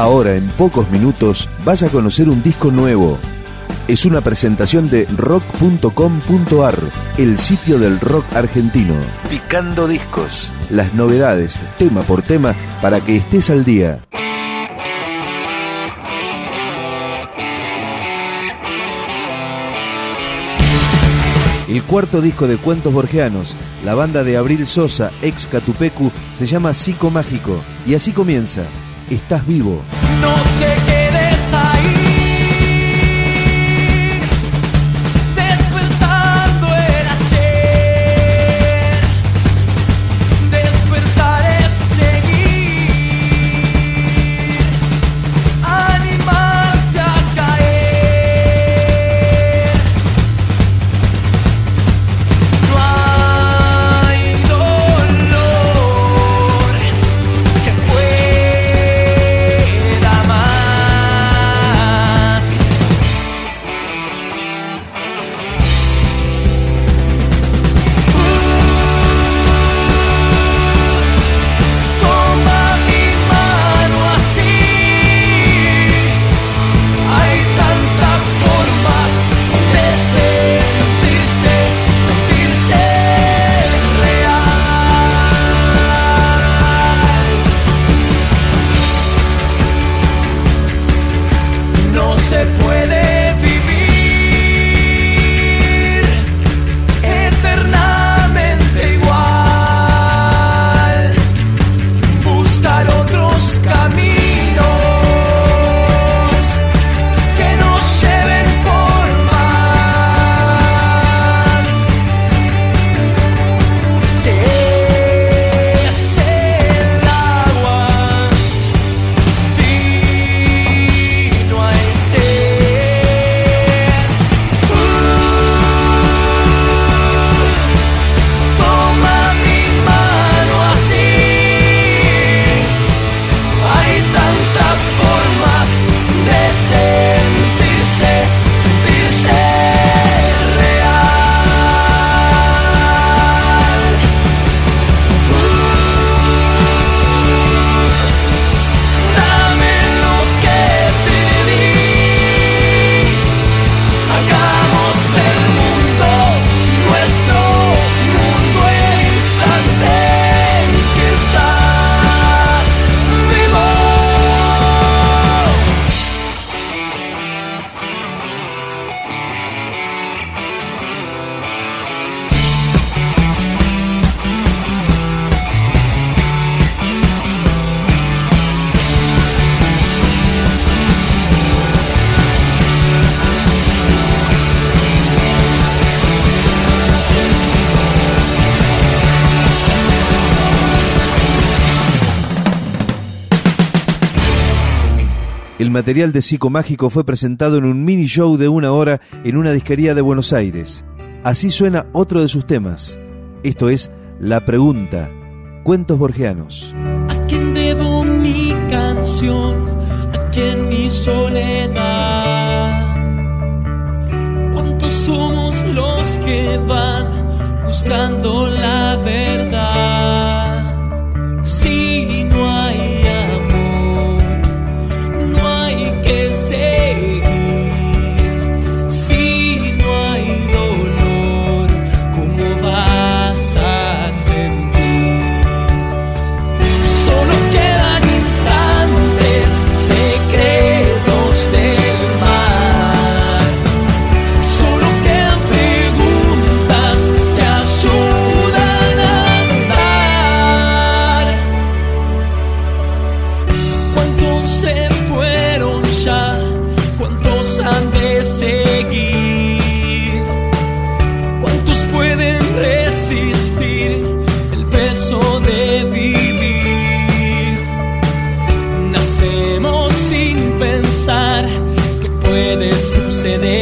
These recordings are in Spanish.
Ahora, en pocos minutos, vas a conocer un disco nuevo. Es una presentación de rock.com.ar, el sitio del rock argentino. Picando discos. Las novedades, tema por tema, para que estés al día. El cuarto disco de Cuentos Borgianos, la banda de Abril Sosa, ex Catupecu, se llama Psico Mágico. Y así comienza. Estás vivo. No material de Psico Mágico fue presentado en un mini show de una hora en una disquería de Buenos Aires. Así suena otro de sus temas. Esto es La Pregunta. Cuentos Borgianos. ¿A quién debo mi canción? ¿A quién mi soledad? ¿Cuántos somos los que van buscando la verdad? suceder.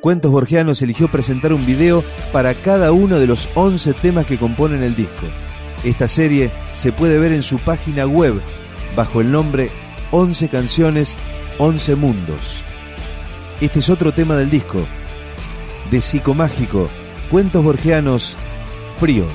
Cuentos Borgianos eligió presentar un video para cada uno de los 11 temas que componen el disco. Esta serie se puede ver en su página web bajo el nombre 11 canciones, 11 mundos. Este es otro tema del disco, de Psicomágico, Cuentos Borgianos, Frío.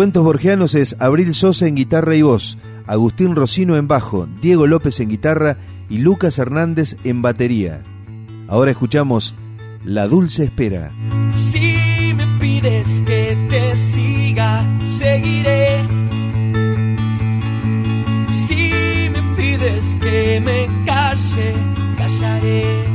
Cuentos Borgianos es Abril Sosa en guitarra y voz, Agustín Rocino en bajo, Diego López en guitarra y Lucas Hernández en batería. Ahora escuchamos La Dulce Espera. Si me pides que te siga, seguiré. Si me pides que me calle, callaré.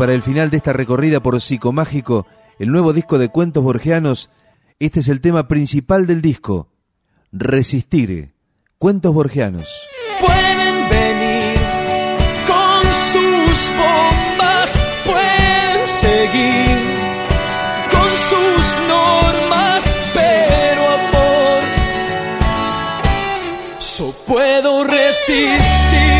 para el final de esta recorrida por Psicomágico, el nuevo disco de cuentos borgianos, este es el tema principal del disco, Resistir, cuentos borgianos. Pueden venir con sus bombas, pueden seguir con sus normas, pero amor, yo puedo resistir.